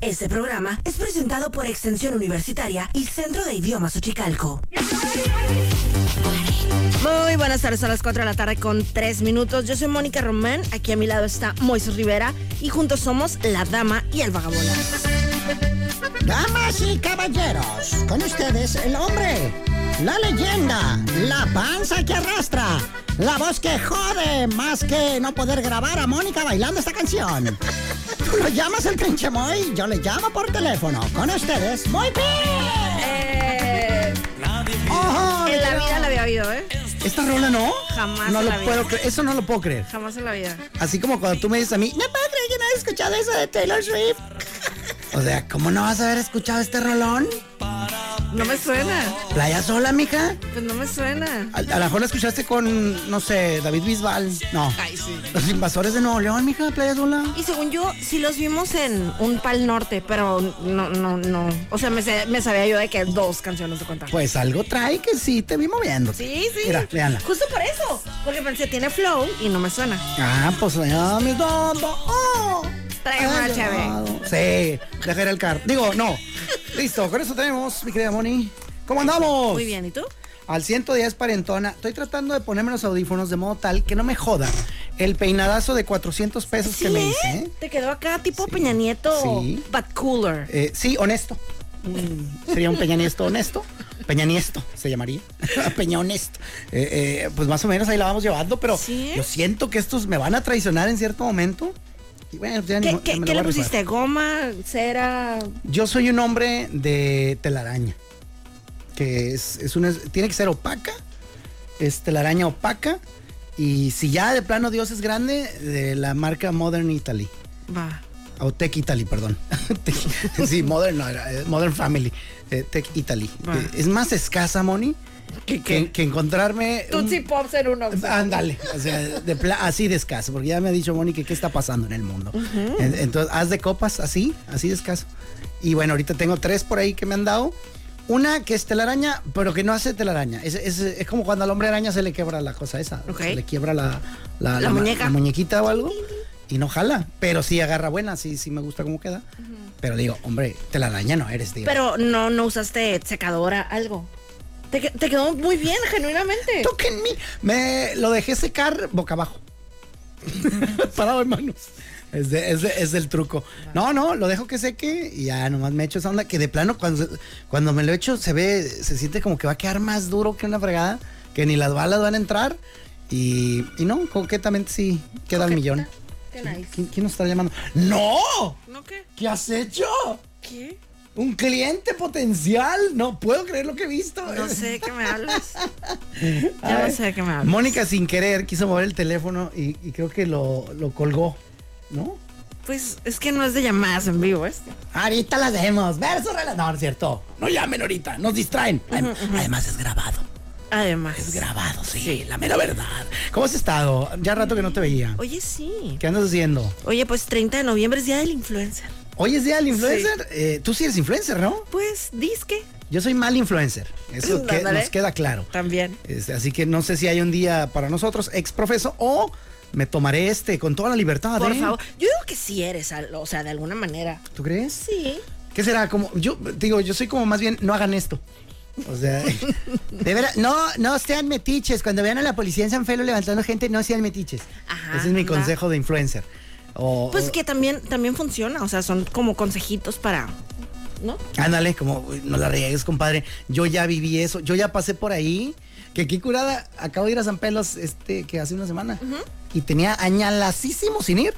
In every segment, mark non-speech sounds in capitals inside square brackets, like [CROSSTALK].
Este programa es presentado por Extensión Universitaria y Centro de Idiomas Uchicalco. Muy buenas tardes a las 4 de la tarde con 3 minutos. Yo soy Mónica Román, aquí a mi lado está Moisés Rivera y juntos somos la dama y el vagabondo. Damas y caballeros, con ustedes el hombre, la leyenda, la panza que arrastra, la voz que jode más que no poder grabar a Mónica bailando esta canción. Tú lo llamas el trinche Moy, yo le llamo por teléfono. Con ustedes, muy bien. Eh, Ojo, en la vida la había oído, ¿eh? ¿Esta rola no? Jamás No en lo la vida. puedo creer. Eso no lo puedo creer. Jamás en la vida. Así como cuando tú me dices a mí, no puedo creer que no hayas escuchado eso de Taylor Swift. [LAUGHS] O sea, ¿cómo no vas a haber escuchado este rolón? No me suena. ¿Playa sola, mija? Pues no me suena. A, a lo mejor la escuchaste con, no sé, David Bisbal. No. Ay, sí. Los invasores de Nuevo León, mija, Playa sola. Y según yo, sí los vimos en un pal norte, pero no, no, no. O sea, me, me sabía yo de que dos canciones de contar. Pues algo trae que sí te vi moviendo. Sí, sí. Mira, véanla. Justo por eso. Porque pensé, tiene flow y no me suena. Ah, pues allá dos, oh. Una cheve. llamado. Sí, dejar el carro. Digo, no. Listo, con eso tenemos, mi querida Moni. ¿Cómo andamos? Muy bien, ¿y tú? Al 110 parentona. Estoy tratando de ponerme los audífonos de modo tal que no me joda el peinadazo de 400 pesos que me hice. ¿eh? Te quedó acá tipo Peña Nieto, Sí. but cooler. Eh, sí, honesto. Mm, sería un Peña Nieto honesto. Peña Nieto se llamaría. [LAUGHS] Peña honesto. Eh, pues más o menos ahí la vamos llevando, pero Sí. yo siento que estos me van a traicionar en cierto momento. Y bueno, ya ni ¿Qué, ya le pusiste? ¿Goma? ¿Cera? Yo soy un hombre de telaraña. Que es, es una, tiene que ser opaca. Es telaraña opaca. Y si ya de plano Dios es grande, de la marca Modern Italy. Va. O Tech Italy, perdón. [LAUGHS] Sí, Modern, no, eh, Modern Family. eh, Tech Italy. Va. Es más escasa, Moni, ¿Qué, que, que encontrarme. un- Tootsie Pops en uno. Ándale, o sea, de pla- así de escaso, porque ya me ha dicho que qué está pasando en el mundo. En- Entonces, haz de copas así, así de escaso. Y bueno, ahorita tengo tres por ahí que me han dado. Una que es telaraña, pero que no hace telaraña. Es, es- es como cuando al hombre araña se le quebra la cosa esa. Ok. Se le quiebra la, La muñeca. la muñequita o algo. Y no jala. Pero sí agarra buena, sí, sí me gusta cómo queda. Pero digo, hombre, telaraña no eres, tío. Pero no, no usaste secadora, algo. Te, te quedó muy bien, genuinamente. Tóquenme. Me lo dejé secar boca abajo. [LAUGHS] Parado en manos. Es, de- es, de- es del truco. No, no, lo dejo que seque y ya nomás me echo esa onda que de plano cuando, cuando me lo echo se ve, se siente como que va a quedar más duro que una fregada, que ni las balas van a entrar. Y, y no, coquetamente sí, queda el millón. Qué nice. ¿Quién, quién nos está llamando? ¡No! ¿No qué? ¿Qué has hecho? ¿Qué? Un cliente potencial. No puedo creer lo que he visto. No sé de qué me hablas. [LAUGHS] Ya no sé de qué me hablas. Mónica sin querer quiso mover el teléfono y, y creo que lo, lo colgó, ¿no? Pues es que no es de llamadas en vivo esto. Ahorita las vemos. Verso No, es cierto. No llamen ahorita, nos distraen. Adem- Además es grabado. Además. Es grabado, sí, la mera verdad. ¿Cómo has estado? Ya rato que no te veía. Oye, sí. ¿Qué andas haciendo? Oye, pues 30 de noviembre es Día del Influencer. Hoy es día del influencer. Eh, Tú sí eres influencer, ¿no? Pues, disque. Yo soy mal influencer. Eso [LAUGHS] que nos queda claro. También. Este, así que no sé si hay un día para nosotros, ex profeso, o me tomaré este con toda la libertad. Por ¿eh? favor. Yo digo que sí eres, o sea, de alguna manera. ¿Tú crees? Sí. ¿Qué será? Como, yo digo, yo soy como más bien, no hagan esto. O sea, [LAUGHS] de verdad, no, no sean metiches. Cuando vean a la policía en San Felo levantando gente, no sean metiches. Ajá, Ese es mi anda. consejo de influencer. O, Pues que también, también funciona. O sea, son como consejitos para. ¿No? ándale, como, "Uy, no la riegues, compadre. Yo ya viví eso, yo ya pasé por ahí. Que qué curada, acabo de ir a San Pelos este, que hace una semana. Y tenía añalacísimo sin ir.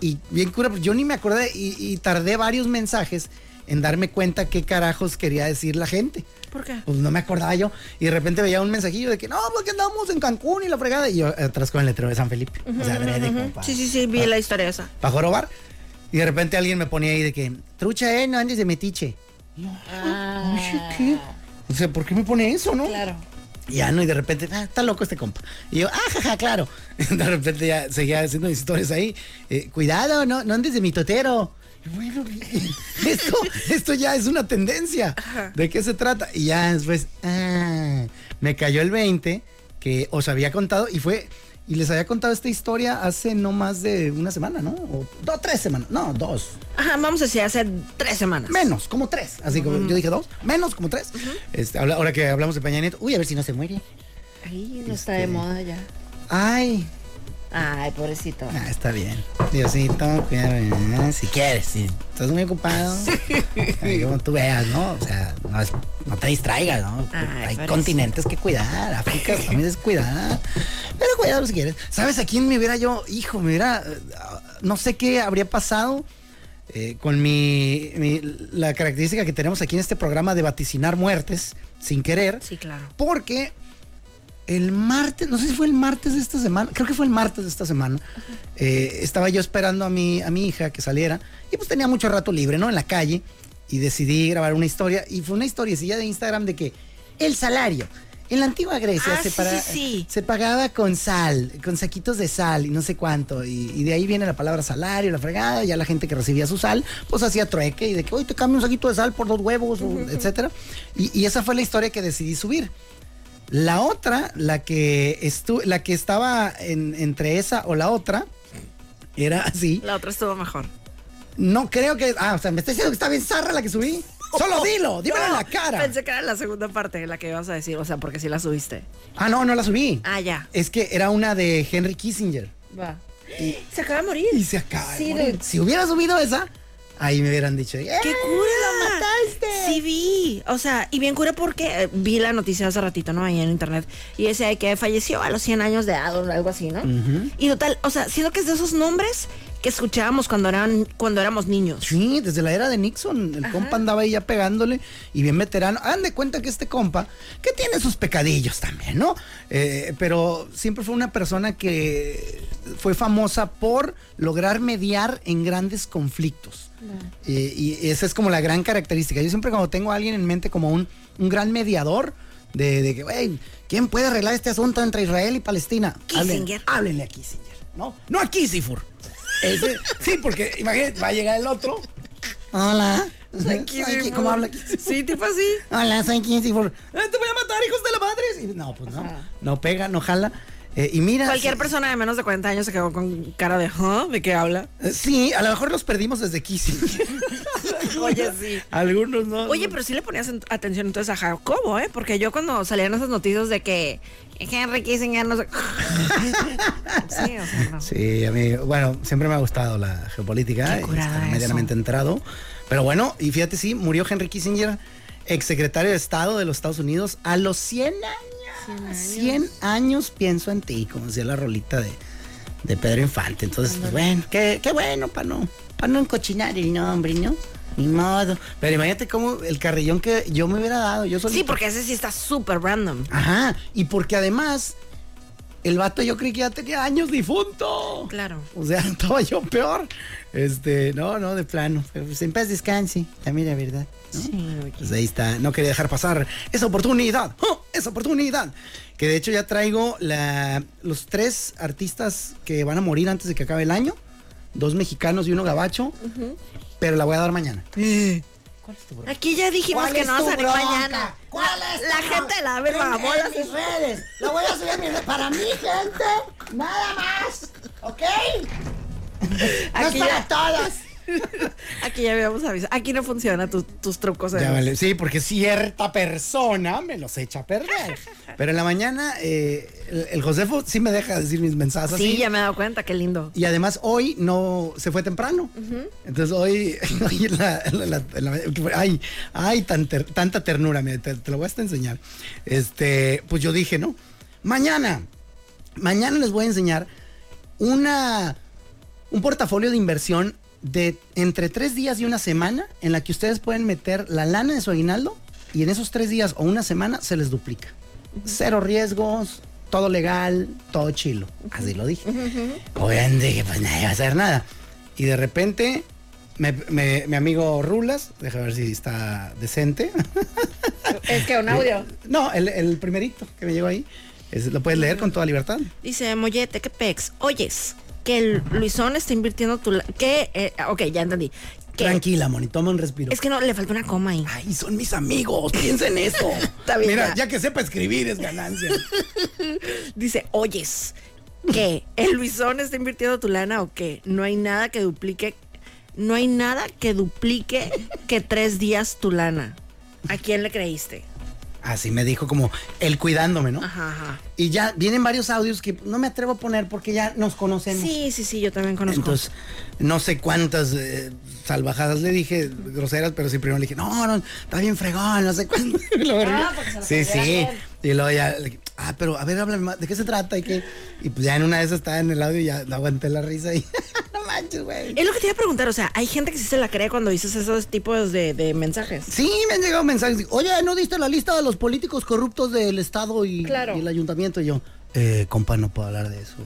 Y bien cura, pues yo ni me acordé y, y tardé varios mensajes en darme cuenta qué carajos quería decir la gente. ¿Por qué? Pues no me acordaba yo. Y de repente veía un mensajillo de que no, porque andamos en Cancún y la fregada. Y yo atrás con el letrero de San Felipe. o sea, como pa- Sí, sí, sí, vi la historia esa. pa' jorobar. Y de repente alguien me ponía ahí de que, trucha, eh, no andes de metiche. Yo, "Ay, ¿qué? O sea, ¿por qué me pone eso, no? Claro. Y ya, ¿no? Y de repente, ah, está loco este compa. Y yo, ah, jaja, claro. [LAUGHS] De repente ya seguía haciendo historias ahí. eh, cuidado, no, no andes de mi totero. Bueno, [LAUGHS] esto, esto ya es una tendencia. ¿De qué se trata? Y ya después, ah, me cayó el 20 que os había contado y fue, y les había contado esta historia hace no más de una semana, ¿no? O dos, tres semanas. No, dos. Ajá, vamos a decir, hace tres semanas. Menos, como tres. Así como yo dije dos, menos como tres. Este, ahora que hablamos de Peña Nieto, uy, a ver si no se muere. Ay, no está de moda ya. Ay, Ay, pobrecito. ah, está bien. Diosito, cuídame, si quieres, si estás muy ocupado. Como tú veas, ¿no? O sea, no, es- no te distraigas, ¿no? Ay, Hay pobrecito. continentes que cuidar, África también es cuidar. Pero cuidado si quieres. ¿Sabes a quién me hubiera yo, hijo, me hubiera, no sé qué habría pasado eh, con mi, mi- la característica que tenemos aquí en este programa de vaticinar muertes sin querer? Sí, claro. Porque el martes, no sé si fue el martes de esta semana, creo que fue el martes de esta semana, eh, estaba yo esperando a mi, a mi hija que saliera y pues tenía mucho rato libre, ¿no? En la calle y decidí grabar una historia y fue una historiecilla de Instagram de que el salario. En la antigua Grecia Ah, se, sí, para- sí, sí. se pagaba con sal, con saquitos de sal y no sé cuánto. Y, y de ahí viene la palabra salario, la fregada. Ya la gente que recibía su sal, pues hacía trueque y de que hoy te cambio un saquito de sal por dos huevos, etcétera. Y, y esa fue la historia que decidí subir. La otra, la que, estu la que estaba en- entre esa o la otra, era así. La otra estuvo mejor. No creo que. Ah, o sea, me está diciendo que está bien zarra la que subí. Solo dilo, dímelo en la cara. Pensé que era la segunda parte la que ibas a decir, o sea, porque sí la subiste. Ah, no, no la subí. Ah, ya. Es que era una de Henry Kissinger. Va. Se acaba de morir. Y se acaba de Sí, morir. Si hubiera subido esa, ahí me hubieran dicho, ¡eh! ¡Qué cura! Sí vi. O sea, y bien cura porque eh, vi la noticia hace ratito, ¿no? Ahí en internet. Y decía que falleció a los 100 años de edad o algo así, ¿no? Y total, o sea, siento que es de esos nombres que escuchábamos cuando eran cuando éramos niños. Sí, desde la era de Nixon, el compa andaba ahí ya pegándole y bien veterano. Hagan de cuenta que este compa, que tiene sus pecadillos también, ¿no? Eh, pero siempre fue una persona que fue famosa por lograr mediar en grandes conflictos. Eh, y esa es como la gran característica. Yo siempre cuando tengo a alguien en mente como un, un gran mediador, de, de que, güey, ¿quién puede arreglar este asunto entre Israel y Palestina? Kissinger. háblenle a Kissinger, ¿no? No a Kissifur. Ese- sí, porque imagínate, va a llegar el otro. Hola. Soy Ki- ¿Cómo habla? Sí, tipo así. Hola, soy Kissifur. "Ah, Te voy a matar, hijos de la madre. Y no, pues no. No pega, no jala. Eh, y mira. Cualquier sí- persona de menos de 40 años se quedó con cara de, ¿huh? ¿De qué habla? eh, Sí, a lo mejor los perdimos desde Kissinger. [LAUGHS] [LAUGHS] Oye, sí. Algunos no. Oye, pero sí le ponías en- atención entonces a Jacobo, ¿eh? Porque yo cuando salían esas noticias de que Henry Kissinger no sé... [LAUGHS] sí, o sea, no. Sí, a mí, bueno, siempre me ha gustado la geopolítica. Qué curada estar medianamente entrado. Pero bueno, y fíjate, sí, murió Henry Kissinger, exsecretario de Estado de los Estados Unidos, a los 100 años. 100 años pienso en ti, como decía la rolita de, de Pedro Infante. Entonces, pues bueno, qué, qué bueno para no, para no encochinar el nombre, ¿no? Ni modo. Pero imagínate cómo el carrillón que yo me hubiera dado, yo Sí, porque ese sí está súper random. Ajá, y porque además, el vato yo creí que ya tenía años difunto. Claro. O sea, [LAUGHS] estaba yo peor. Este, no, no, de plano. Pero pues en paz descanse, también la verdad. ¿no? Sí, oye. Pues ahí está, no quería dejar pasar esa oportunidad, ¡Oh! esa oportunidad. Que de hecho ya traigo la, los tres artistas que van a morir antes de que acabe el año, dos mexicanos y uno gabacho, pero la voy a dar mañana. Aquí ya dijimos ¿Cuál que es no va a tu mañana. ¿Cuál es La tu gente la vagabolas. En, mis redes. La voy a subir a mis redes. Para mi gente, nada más. ¿Ok? No es para ya- todas. Aquí ya habíamos avisado. Aquí no funciona tu- tus trucos. Ya vale, sí, porque cierta persona me los echa a perder. Pero en la mañana, eh, el, el Josefo sí me deja decir mis mensajes Sí, así. ya me he dado cuenta, qué lindo. Y además hoy no se fue temprano. Entonces hoy, [LAUGHS] hoy la- la- la- la- ay, ay, tan ter- tanta ternura, mira, te, te lo voy a hasta enseñar. Este, pues yo dije, ¿no? Mañana, mañana les voy a enseñar una, un portafolio de inversión de entre tres días y una semana en la que ustedes pueden meter la lana de su aguinaldo y en esos tres días o una semana se les duplica. Cero riesgos, todo legal, todo chilo. Así lo dije. Obviamente que pues nadie va a hacer nada. Y de repente, me- me- mi amigo Rulas, déjame ver si está decente. [LAUGHS] Es que un audio. [LAUGHS] No, el, el primerito que me llegó ahí. Es- lo puedes leer con toda libertad. Dice Mollete, ¿qué pex? Oyes, que el Luisón está invirtiendo tu... la- Que, eh, ok, ya entendí. Tranquila, Moni, toma un respiro. Es que no, le falta una coma ahí. Ay, son mis amigos, piensa en eso. [LAUGHS] Bien, Mira, ya. ya que sepa escribir es ganancia. [LAUGHS] Dice, oyes, que el Luisón está invirtiendo tu lana o que no hay nada que duplique, no hay nada que duplique que tres días tu lana. ¿A quién le creíste? Así me dijo como él cuidándome, ¿no? Ajá, ajá. Y ya vienen varios audios que no me atrevo a poner porque ya nos conocemos. Sí, sí, sí, yo también conozco. Entonces, no sé cuántas eh, salvajadas le dije, groseras, pero sí primero le dije, no, no, está bien fregón, no sé [LAUGHS] luego, Ah, sí, sí. Y luego ya, ah, pero a ver, háblame más, ¿de qué se trata? Y, qué? y pues ya en una de esas estaba en el audio y ya aguanté la risa y [LAUGHS] manches, güey. es lo que te iba a preguntar, o sea, hay gente que sí se la cree cuando dices esos tipos de, de mensajes. Sí, me han llegado mensajes. Oye, ¿no diste la lista de los políticos corruptos del Estado y, Claro. y el ayuntamiento? Y yo, eh, compa, no puedo hablar de eso.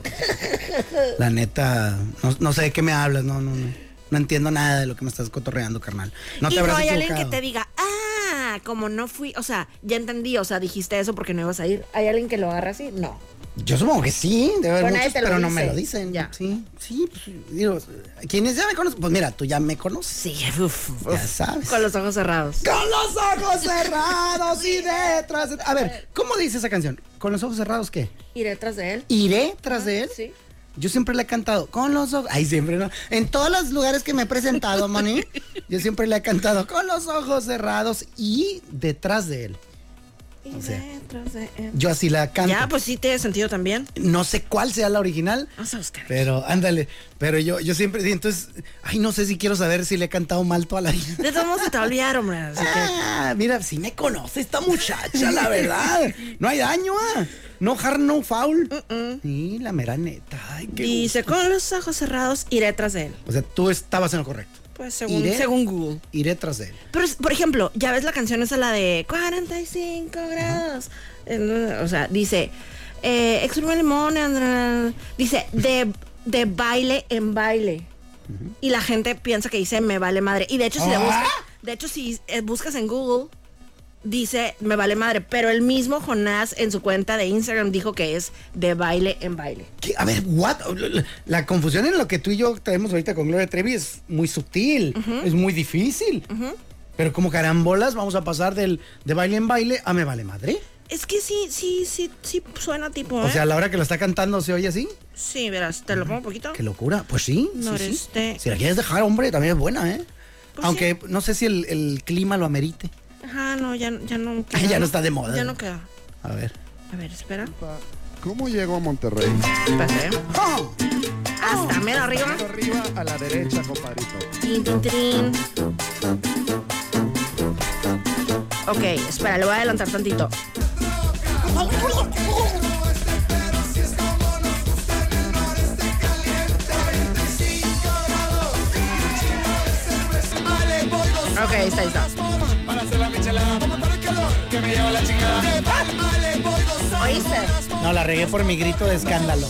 la neta, no, no sé de qué me hablas, no, no, no. No entiendo nada de lo que me estás cotorreando, carnal. No y no hay alguien que te diga, ah, como no fui, o sea, ya entendí, o sea, dijiste eso porque no ibas a ir. ¿Hay alguien que lo agarra así? No. Yo supongo que sí, debe haber Pero muchos, pero no me lo dicen. Ya. Sí, sí, pues, digo, quienes ya me conocen, pues mira, tú ya me conoces. Sí, uf, uf. Ya sabes. Con los ojos cerrados. Con los ojos [LAUGHS] cerrados y detrás. de- A ver, ¿cómo dice esa canción? ¿Con los ojos cerrados qué? Iré tras de él. ¿Iré tras de él? Sí. Yo siempre le he cantado con los ojos. Ay, siempre no. En todos los lugares que me he presentado, Moni, [LAUGHS] yo siempre le he cantado con los ojos cerrados y detrás de él. Iré sea. Yo así la canto. Ya, pues sí tiene sentido también. No sé cuál sea la original, Vamos a buscar. pero ándale. Pero yo, yo siempre, entonces, ay, no sé si quiero saber si le he cantado mal toda la vida. De todos modos se te va a olvidar, hombre. Así que. Ah, mira, sí me conoce esta muchacha, la verdad. No hay daño, ah. No hard, no foul. Sí, la mera neta. Ay, qué Dice, con los ojos cerrados, iré tras de él. O sea, tú estabas en lo correcto. Pues según, Iré- según Google. Iré tras de él. Pero, por ejemplo, ya ves la canción esa, la de 45 grados. Eh, O sea, dice, eh, exprime limón, Andra- dice, de, de baile en baile. Y la gente piensa que dice, me vale madre. Y de hecho, si le Ah. buscas, de hecho, si eh, buscas en Google, dice, me vale madre. Pero el mismo Jonás en su cuenta de Instagram dijo que es de baile en baile. ¿Qué? A ver, what? La confusión en lo que tú y yo tenemos ahorita con Gloria Trevi es muy sutil, es muy difícil. Pero como carambolas vamos a pasar del de baile en baile a me vale madre. Es que sí, sí, sí, sí suena tipo, O ¿eh? sea, a la hora que lo está cantando se oye así. sí, verás, te lo pongo un poquito. Qué locura. Pues sí. sí, sí. Noreste. Si la quieres dejar, hombre, también es buena, ¿eh? Pues Aunque no sé si el, el clima lo amerite. Ajá, no, ya, ya no [LAUGHS] Ay, ya no está de moda. Ya no queda. A ver. A ver, espera. ¿Cómo llego a Monterrey? Espérate. ¿eh? ¡Oh! Hasta mero arriba. Arriba a la derecha, compadrito. Tin, tin, tin. Ok, espera, le voy a adelantar tantito. Ok, está, está. ¿Oíste? No, la regué por mi grito de escándalo.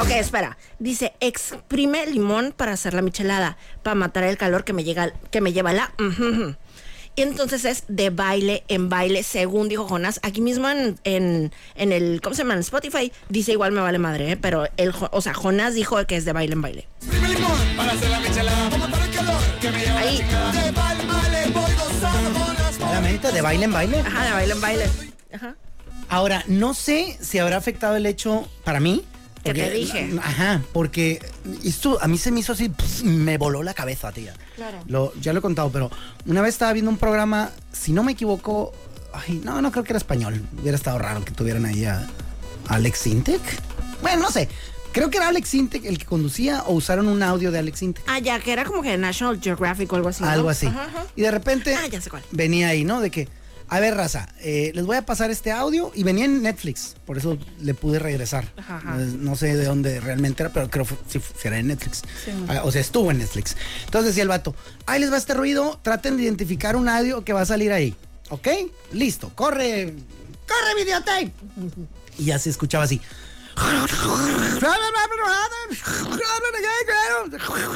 Ok, espera. Dice, exprime limón para hacer la michelada, para matar el calor que me, llega, que me lleva la... ujú, ujú". Y entonces es de baile en baile, según dijo Jonas. Aquí mismo en, en, en el, ¿cómo se llama? En Spotify dice igual me vale madre, ¿eh? pero el, o sea, Jonas dijo que es de baile en baile. Ahí, Claramente, de baile en baile. ajá, de baile en baile. Ajá. Ahora, no sé si habrá afectado el hecho para mí. Que te dije. Ajá, porque esto a mí se me hizo así, me voló la cabeza, tía. Claro. Lo, ya lo he contado, pero una vez estaba viendo un programa, si no me equivoco, ay, no, no creo que era español. Hubiera estado raro que tuvieran ahí a Alex Intec. Bueno, no sé. Creo que era Alex Intec el que conducía o usaron un audio de Alex Intec. Ah, ya, que era como que National Geographic o algo así. ¿no? Algo así. Ajá, ajá. Y de repente Ah, ya sé cuál. venía ahí, ¿no? De que, a ver, raza, eh, les voy a pasar este audio y venía en Netflix, por eso le pude regresar. Ajá, No sé de dónde realmente era, pero creo que si era en Netflix. Ah, o sea, estuvo en Netflix. Entonces decía el vato, ahí les va este ruido, traten de identificar un audio que va a salir ahí. ¿Ok? Listo, corre, corre videotape. Y ya se escuchaba así.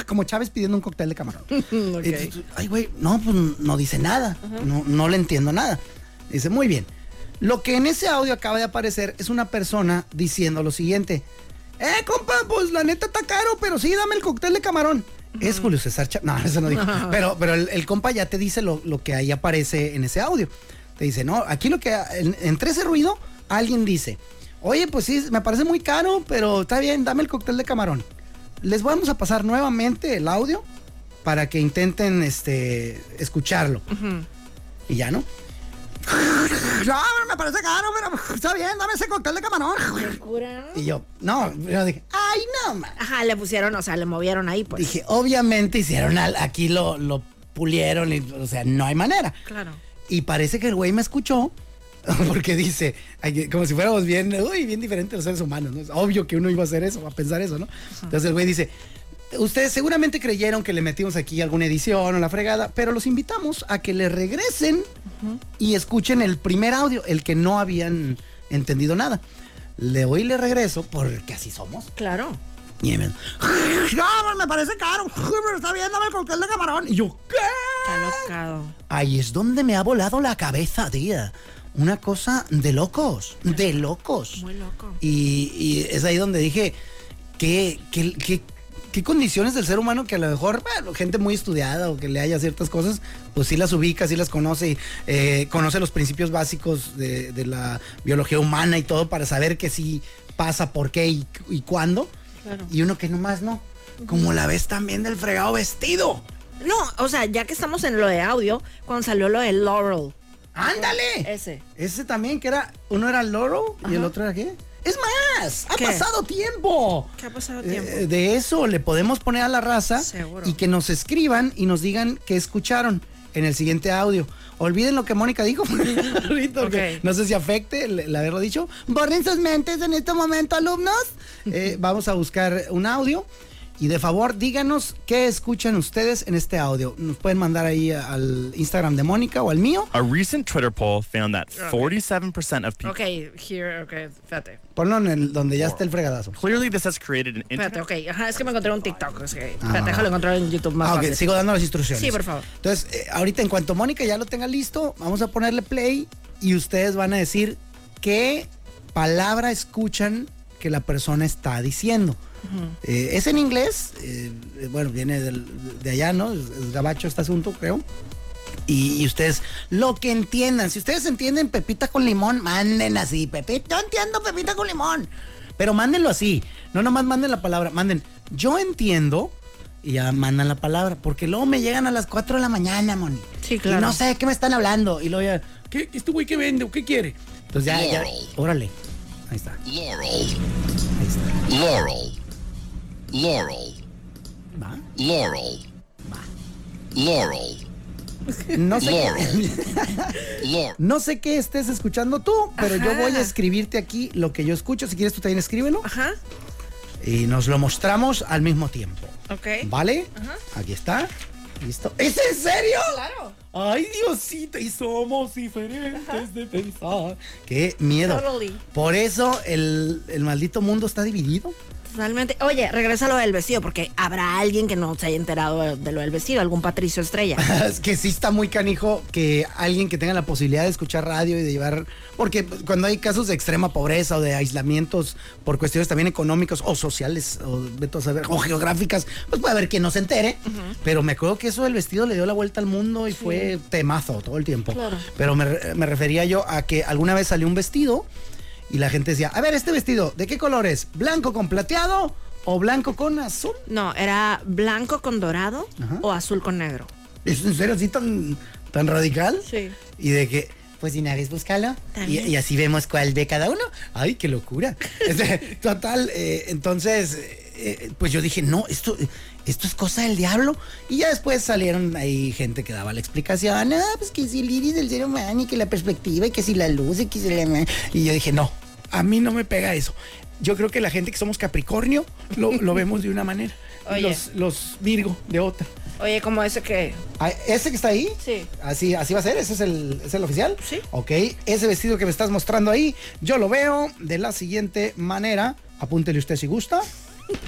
Como Chávez pidiendo un cóctel de camarón. [LAUGHS] Ay, güey, no, pues no dice nada. no, no le entiendo nada. Dice, muy bien. Lo que en ese audio acaba de aparecer es una persona diciendo lo siguiente. Eh, compa, pues la neta está caro, pero sí, dame el cóctel de camarón. Es Julio César Chávez. No, eso no dijo. Pero, pero el, el compa ya te dice lo, lo que ahí aparece en ese audio. Te dice, no, aquí lo que, en- entre ese ruido, alguien dice, oye, pues sí, me parece muy caro, pero está bien, dame el cóctel de camarón. Les vamos a pasar nuevamente el audio para que intenten este, escucharlo. Y ya, ¿no? [LAUGHS] No, me parece caro, pero está bien, dame ese cóctel de camarón. Y yo, no, yo dije, ay, no, man. Ajá, le pusieron, o sea, le movieron ahí, pues. Dije, obviamente hicieron al- aquí lo, lo pulieron, y, o sea, no hay manera. Claro. Y parece que el güey me escuchó [LAUGHS] porque dice, como si fuéramos bien, uy, bien diferentes los seres humanos, ¿no? Es obvio que uno iba a hacer eso, a pensar eso, ¿no? Entonces el güey dice, ustedes seguramente creyeron que le metimos aquí alguna edición o la fregada, pero los invitamos a que le regresen y escuchen el primer audio, el que no habían entendido nada. Le voy y le regreso porque así somos. Claro. Y me, no, me parece caro, pero está bien, dame el cóctel de camarón. Y yo, ¿qué? Está locado. Ahí es donde me ha volado la cabeza, tía. Una cosa de locos, de locos. Muy loco. Y, y es ahí donde dije, ¿qué, qué, qué, qué condiciones del ser humano que a lo mejor, bueno, gente muy estudiada o que le haya ciertas cosas, pues sí las ubica, sí las conoce, y, eh, conoce los principios básicos de, de la biología humana y todo para saber que sí pasa, por qué y, y cuándo. Claro. Y uno que nomás no. Como la ves también del fregado vestido. No, o sea, ya que estamos en lo de audio, cuando salió lo de Laurel. ¡Ándale! Ese. Ese también, que era, uno era Loro y el otro era qué? Es más, ha ¿Qué? pasado tiempo. ¿Qué ha pasado Eh, tiempo? de eso le podemos poner a la raza Seguro. y que nos escriban y nos digan qué escucharon en el siguiente audio. Olviden lo que Mónica dijo [LAUGHS] ahorita, no sé si afecte el, el haberlo dicho. Borren sus mentes en este momento, alumnos. Eh, [LAUGHS] vamos a buscar un audio. Y de favor, díganos qué escuchan ustedes en este audio. Nos pueden mandar ahí al Instagram de Mónica o al mío. A recent Twitter poll found that 47% of people. Ok, here, ok, espérate. Ponlo en el donde ya está el fregadazo. Clearly, this has created an Espérate, internet. ok. Ajá, es que me encontré un TikTok. Es que, Ah. espérate, déjalo encontrar en YouTube más Ah, ok, fácil. sigo dando las instrucciones. Sí, por favor. Entonces, eh, ahorita en cuanto Mónica ya lo tenga listo, vamos a ponerle play y ustedes van a decir qué palabra escuchan que la persona está diciendo. Eh, es en inglés, eh, eh, bueno, viene del- de allá, ¿no? Es, es gabacho este asunto, creo. Y, y ustedes, lo que entiendan, si ustedes entienden pepita con limón, manden así, Pepita, yo entiendo pepita con limón. Pero mándenlo así, no nomás manden la palabra, manden, yo entiendo, y ya mandan la palabra, porque luego me llegan a las 4 de la mañana, Moni. Sí, claro. Y no sé de qué me están hablando, y luego ya, ¿qué, este güey qué vende o qué quiere? Entonces ya, ya, órale, ahí está, Laurel, ahí está, Laurel, Laurel, va. Laurel, Laurel, No sé, Laurel, [LAUGHS] Laurel. no sé qué estés escuchando tú, pero yo voy a escribirte aquí lo que yo escucho, si quieres tú también escríbelo. Ajá, y nos lo mostramos al mismo tiempo. ok. ¿Vale? Aquí está. Listo. ¿Es en serio? Claro. Ay, Diosito, y somos diferentes de pensar. Qué miedo. Totally. Por eso el, el maldito mundo está dividido. Totalmente. Oye, regresa a lo del vestido, porque habrá alguien que no se haya enterado de, de lo del vestido, algún Patricio Estrella. [LAUGHS] Es que sí está muy canijo que alguien que tenga la posibilidad de escuchar radio y de llevar. Porque cuando hay casos de extrema pobreza o de aislamientos por cuestiones también económicos o sociales o, vete a saber, o geográficas, pues puede haber quien no se entere. Pero me acuerdo que eso del vestido le dio la vuelta al mundo y fue temazo todo el tiempo. Claro. Pero me, me refería yo a que alguna vez salió un vestido y la gente decía: A ver, este vestido, ¿de qué color es? ¿Blanco con plateado o blanco con azul? No, era blanco con dorado Ajá. o azul con negro. ¿Es en serio así tan, tan radical? Sí. Y de que, pues una vez búscalo. Y así vemos cuál de cada uno. Ay, qué locura. [LAUGHS] [LAUGHS] Este, Total, eh, entonces, eh, pues yo dije, no, esto, esto es cosa del diablo. Y ya después salieron ahí gente que daba la explicación. Ah, pues que si el iris del ser humano y que la perspectiva y que si la luz y que si la... Y yo dije, no, a mí no me pega eso. Yo creo que la gente que somos Capricornio lo, lo vemos de una manera. [LAUGHS] Oye. Los, los Virgo de otra. Oye, como ese que. Ah, ¿Ese que está ahí? Sí. Así, así va a ser, ese es el, es el oficial. Sí. Ok, ese vestido que me estás mostrando ahí, yo lo veo de la siguiente manera. Apúntele usted si gusta.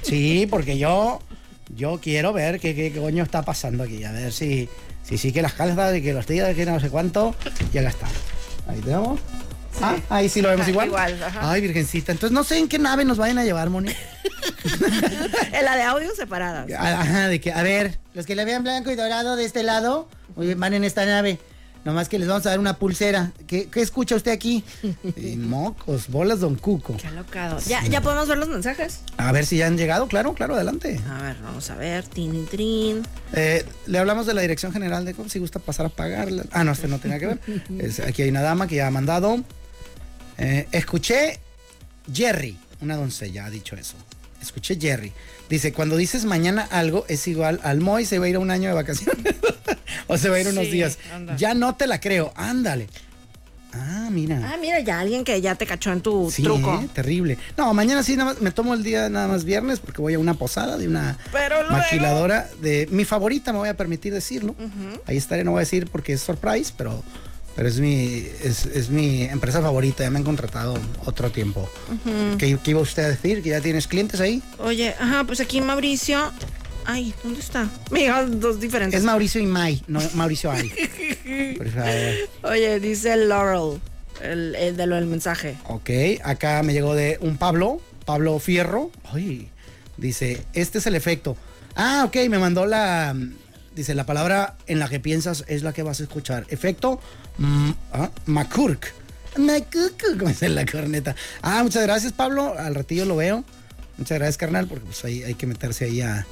Sí, porque yo, yo quiero ver qué, qué coño está pasando aquí. A ver si, si sí que las calzas y que los tíos, que no sé cuánto. Y acá está. Ahí tenemos. Ah, ahí sí lo vemos Ah, igual. igual, ajá. Ay, virgencita. Entonces no sé en qué nave nos vayan a llevar, Moni. [LAUGHS] [LAUGHS] En la de audio separada. Ajá, de que, a ver, los que le vean blanco y dorado de este lado, oye, van en esta nave. Nomás que les vamos a dar una pulsera. ¿Qué, qué escucha usted aquí? [LAUGHS] Eh, mocos, bolas, don Cuco. Qué alocado. Ya, ya podemos ver los mensajes. A ver si ya han llegado, claro, claro, adelante. A ver, vamos a ver. Tin, trin. Eh, le hablamos de la dirección general de cómo si gusta pasar a pagarla. Ah, no, este no tenía que ver. [LAUGHS] Es- aquí hay una dama que ya ha mandado. Eh, escuché Jerry, una doncella ha dicho eso. Escuché Jerry. Dice, cuando dices mañana algo es igual al Moy se va a ir a un año de vacaciones. [LAUGHS] o se va a ir unos Sí, días. anda. Ya no te la creo, ándale. Ah, mira. Ah, mira, ya alguien que ya te cachó en tu Sí, truco. ¿eh? terrible. No, mañana sí, nada más, me tomo el día nada más viernes porque voy a una posada de una Pero luego- maquiladora de mi favorita, me voy a permitir decirlo. Ahí estaré, no voy a decir porque es surprise, pero, pero es mi es, es mi empresa favorita, ya me han contratado otro tiempo. ¿Qué, qué iba usted a decir? ¿Que ya tienes clientes ahí? Oye, ajá, pues aquí Mauricio. Ay, ¿dónde está? Me dos diferentes. Es Mauricio y May, no Mauricio Ay. [LAUGHS] Por favor. Oye, dice Laurel, el, el de lo del mensaje. Ok, acá me llegó de un Pablo, Pablo Fierro. Ay, dice, este es el efecto. Ah, ok, me mandó la. Dice, la palabra en la que piensas es la que vas a escuchar. Efecto ah, Macurk. Macurk, como dice la corneta. Ah, muchas gracias, Pablo. Al ratillo lo veo. Muchas gracias, carnal, porque pues ahí hay que meterse ahí a,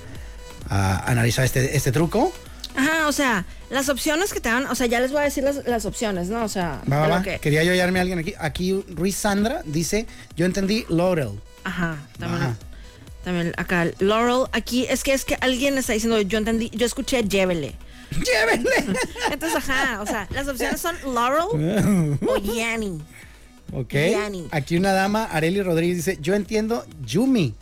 a analizar este, este truco. Ajá, o sea, las opciones que te dan, o sea, ya les voy a decir las, las opciones, ¿no? O sea, Va, va, que- Quería yo hallarme a alguien aquí. Aquí Ruiz Sandra dice, yo entendí Laurel. Ajá, también, Ajá. también acá, Laurel, aquí, es que es que alguien está diciendo, yo entendí, yo escuché llévele. Llévenle. Entonces, ajá, o sea, las opciones son Laurel o [LAUGHS] Yanni. Ok. Aquí una dama, Areli Rodríguez, dice, yo entiendo Yumi.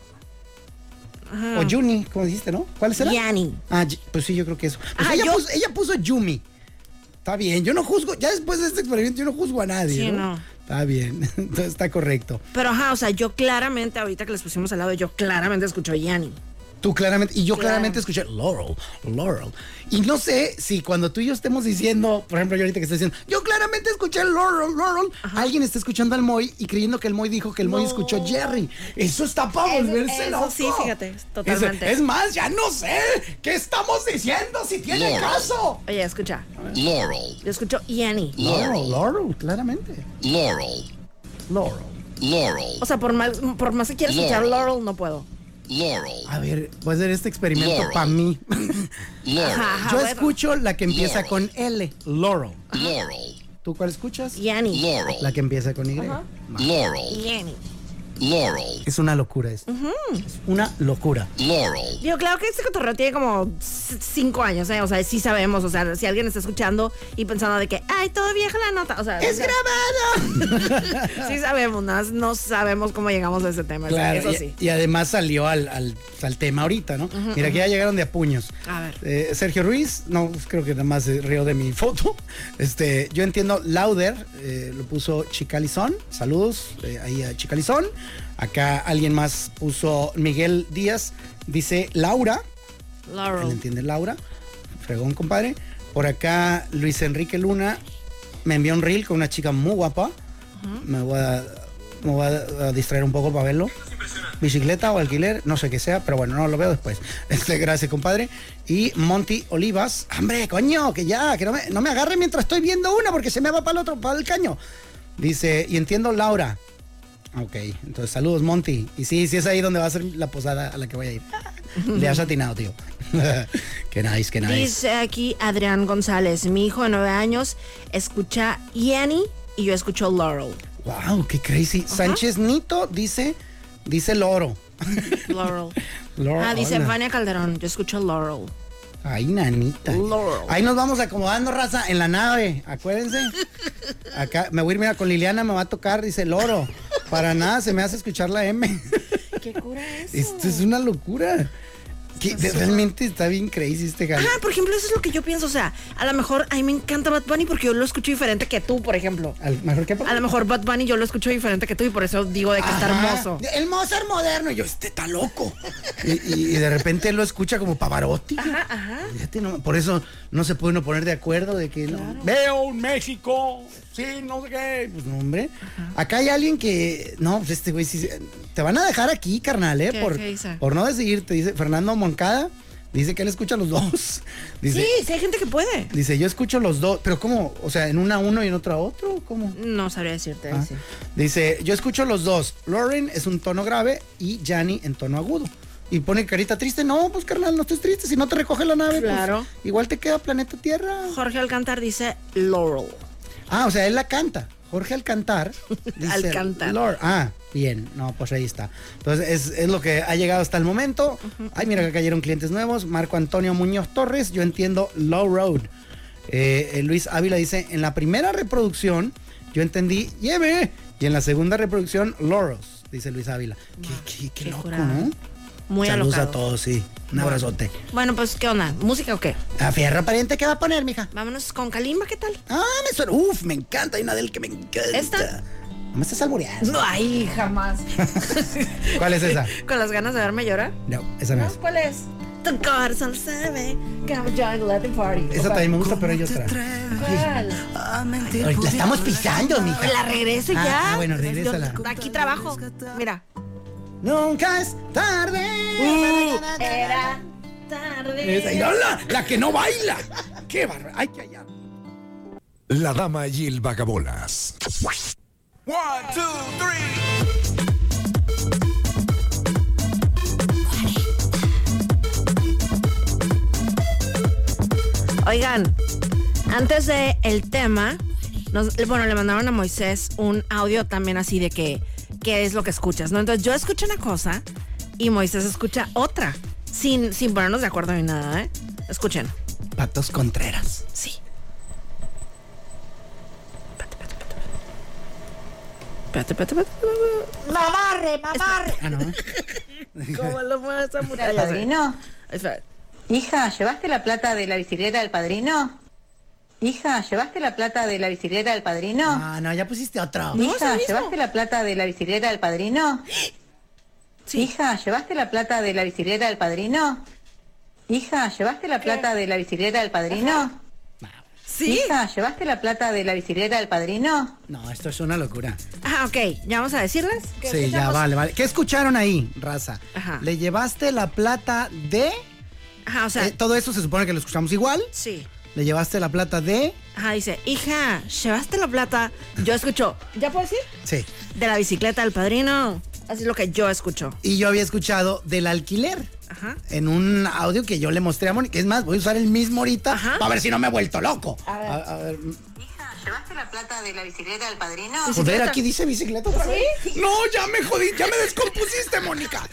O Yuni, como dijiste, ¿no? ¿Cuál será? Yanni. Ah, pues sí, yo creo que eso. Pues Ajá, ella, yo- puso, ella puso Yumi. Está bien, yo no juzgo, ya después de este experimento yo no juzgo a nadie. Sí, ¿no? no. Está bien, [LAUGHS] entonces está correcto. Pero ajá, o sea, yo claramente, ahorita que les pusimos al lado, yo claramente escucho Yanni. Tú claramente, y yo Claro. claramente escuché Laurel, Laurel. Y no sé si cuando tú y yo estemos diciendo, por ejemplo, yo ahorita que estoy diciendo, yo claramente escuché Laurel, Laurel, alguien está escuchando al Moy y creyendo que el Moy dijo que el Moy No. escuchó Jerry. Eso está para volverse eso loco. sí, fíjate, totalmente. Es, es más, ya no sé qué estamos diciendo, si tiene Laurel. caso. Oye, escucha, Laurel, yo escucho Yanni. Laurel, Laurel, claramente. Laurel, Laurel. Laurel, O sea, por más, por más que quiera escuchar. Laurel, no puedo. Laurel, A ver, voy a hacer este experimento para mí. [LAUGHS] Laurel, Yo escucho la que empieza Laurel. con L, Laurel. Laurel, ¿Tú cuál escuchas? Yanni. Laurel, La que empieza con Y. Laurel, Yanni. Laurel, Es una locura esto. Es una locura. Laurel, Digo, claro que este cotorreo tiene como cinco años, ¿eh? O sea, sí sabemos, o sea, si alguien está escuchando y pensando de que, ay, todo vieja la nota, o sea, ¡Es o sea, grabado! [LAUGHS] sí sabemos, nada más no sabemos cómo llegamos a ese tema, Claro, eso y, sí. y además salió al, al, al tema ahorita, ¿no? Mira, que ya llegaron de a puños. A ver. Eh, Sergio Ruiz, no, creo que nada más se rió de mi foto. Este, yo entiendo Lauder, eh, lo puso Chicalizón. Saludos eh, ahí a Chicalizón. Acá alguien más puso Miguel Díaz, dice Laura. Él Laurel. entiende Laura. Fregón, compadre. Por acá, Luis Enrique Luna me envió un reel con una chica muy guapa. Me voy, a, me voy a- a distraer un poco para verlo. Bicicleta o alquiler, no sé qué sea, pero bueno, no lo veo después. [LAUGHS] Este, gracias, compadre. Y Monty Olivas. Hombre, coño, que ya, que no me, no me agarre mientras estoy viendo una porque se me va para el otro, para el caño. Dice, y entiendo Laura. Ok, entonces saludos, Monty. Y sí, sí es ahí donde va a ser la posada a la que voy a ir. [LAUGHS] Le has atinado, tío. [LAUGHS] qué nice, qué nice. Dice aquí Adrián González, mi hijo de nueve años escucha Yanni y yo escucho Laurel. Wow, qué crazy. Sánchez Nito dice, dice Loro. [LAUGHS] Laurel. Loro, Ah, dice. Vania Calderón, yo escucho Laurel. Ay, nanita. Laurel. Ahí nos vamos acomodando, raza, en la nave. Acuérdense. Acá me voy a ir, mira, con Liliana me va a tocar, dice Loro. Para nada se me hace escuchar la M. ¿Qué cura es? Esto es una locura. Que realmente está bien crazy este jale. Ajá, por ejemplo, eso es lo que yo pienso. O sea, a lo mejor a mí me encanta Bad Bunny porque yo lo escucho diferente que tú, por ejemplo. Al- mejor que A lo mejor Bad Bunny yo lo escucho diferente que tú y por eso digo de que está hermoso. El Mozart moderno. Y yo, este está loco. y, y- y de repente él lo escucha como Pavarotti. Ajá, ajá. Fíjate, no, por eso no se puede uno poner de acuerdo de que no, veo un México, sí, no sé qué. Pues no, hombre. Acá hay alguien que. No, pues este güey sí. Te van a dejar aquí, carnal, ¿eh? ¿Qué- por, qué por no decidirte. Dice Fernando Moncada. Dice que él escucha los dos. [LAUGHS] Dice, Sí, sí hay gente que puede. dice, yo escucho los dos. Pero ¿cómo? O sea, en una uno y en otra otro. ¿Cómo? No sabría decirte. Ah. Dice, yo escucho los dos. Lauren es un tono grave y Gianni en tono agudo. Y pone carita triste. No, pues carnal, no estés triste. Si no te recoge la nave, pues, Claro. igual te queda planeta Tierra. Jorge Alcantar dice Laurel. Ah, o sea, él la canta. Jorge Alcantar. [LAUGHS] dice Alcantar. Ah, bien. No, pues ahí está. Entonces, es, es lo que ha llegado hasta el momento. Ay, mira que cayeron clientes nuevos. Marco Antonio Muñoz Torres. Yo entiendo Low Road. Eh, eh, Luis Ávila dice, en la primera reproducción, yo entendí Lleve. Y en la segunda reproducción, Loros. Dice Luis Ávila. Qué, qué- qué Qué loco, curado. ¿no? Muy Saludos alocado. a todos, sí. Un abrazote. Bueno, pues, ¿qué onda? ¿Música o qué? A fierro pariente, ¿qué va a poner, mija? Vámonos con Kalimba, ¿qué tal? Ah, me suena. Uf, me encanta. Hay una de él que me encanta. ¿Esta? No me estás alboreando. No, ay, jamás. [LAUGHS] ¿Cuál es esa? ¿Con las ganas de verme llorar? No, esa no ¿No? es. ¿Cuál es? Tu corazón sabe que I'm join Latin Party. Esa también me gusta, pero hay otra. ¿Cuál? Ay, La estamos pisando, mija. La regrese Ah, ya. ah, bueno, regrésala. Yo Aquí trabajo. Mira. Nunca es tarde. Era tarde. Esa, y la, la que no baila. Qué barra. Ay, que hallar. La dama y el vagabolas. Oigan, antes de el tema, nos- bueno, le mandaron a Moisés un audio también así de que, ¿qué es lo que escuchas? ¿no? Entonces yo escucho una cosa y Moisés escucha otra, sin, sin ponernos de acuerdo ni nada, ¿eh? Escuchen. Patos Contreras. Sí. Espérate, espérate, espérate, espérate. Mamarre, mamarre. Ah, no. [LAUGHS] ¿Cómo lo mueve esa ¿Al muchacha? padrino? Espera. Hija, ¿llevaste la plata de la bicicleta del padrino? Hija, ¿llevaste la plata de la bicicleta del padrino? Ah, no, ya pusiste otro. Hija. ¿llevaste la plata de la bicicleta del padrino? [GASPS] Sí. Hija, ¿llevaste la plata de la bicicleta del padrino? Hija, ¿llevaste la plata de la bicicleta del padrino? Sí. Hija, ¿llevaste la plata de la bicicleta del padrino? No, esto es una locura. Ah, ok. ¿Ya vamos a decirles? ¿Qué Sí, ya vale, vale. ¿Qué escucharon ahí, raza? Ajá. Le llevaste la plata de. Ajá, o sea, Eh, todo eso se supone que lo escuchamos igual. sí. Le llevaste la plata de. Ajá, dice, hija, ¿llevaste la plata? Yo escucho, ¿ya puedo decir? Sí. De la bicicleta del padrino. Así es lo que yo escucho. Y yo había escuchado del alquiler. Ajá. En un audio que yo le mostré a Mónica. Es más, voy a usar el mismo ahorita Ajá. para ver si no me he vuelto loco. A ver. a ver, Hija, ¿llevaste la plata de la bicicleta del padrino? Joder, aquí dice bicicleta otra vez. No, ya me jodí, ya me descompusiste, Mónica.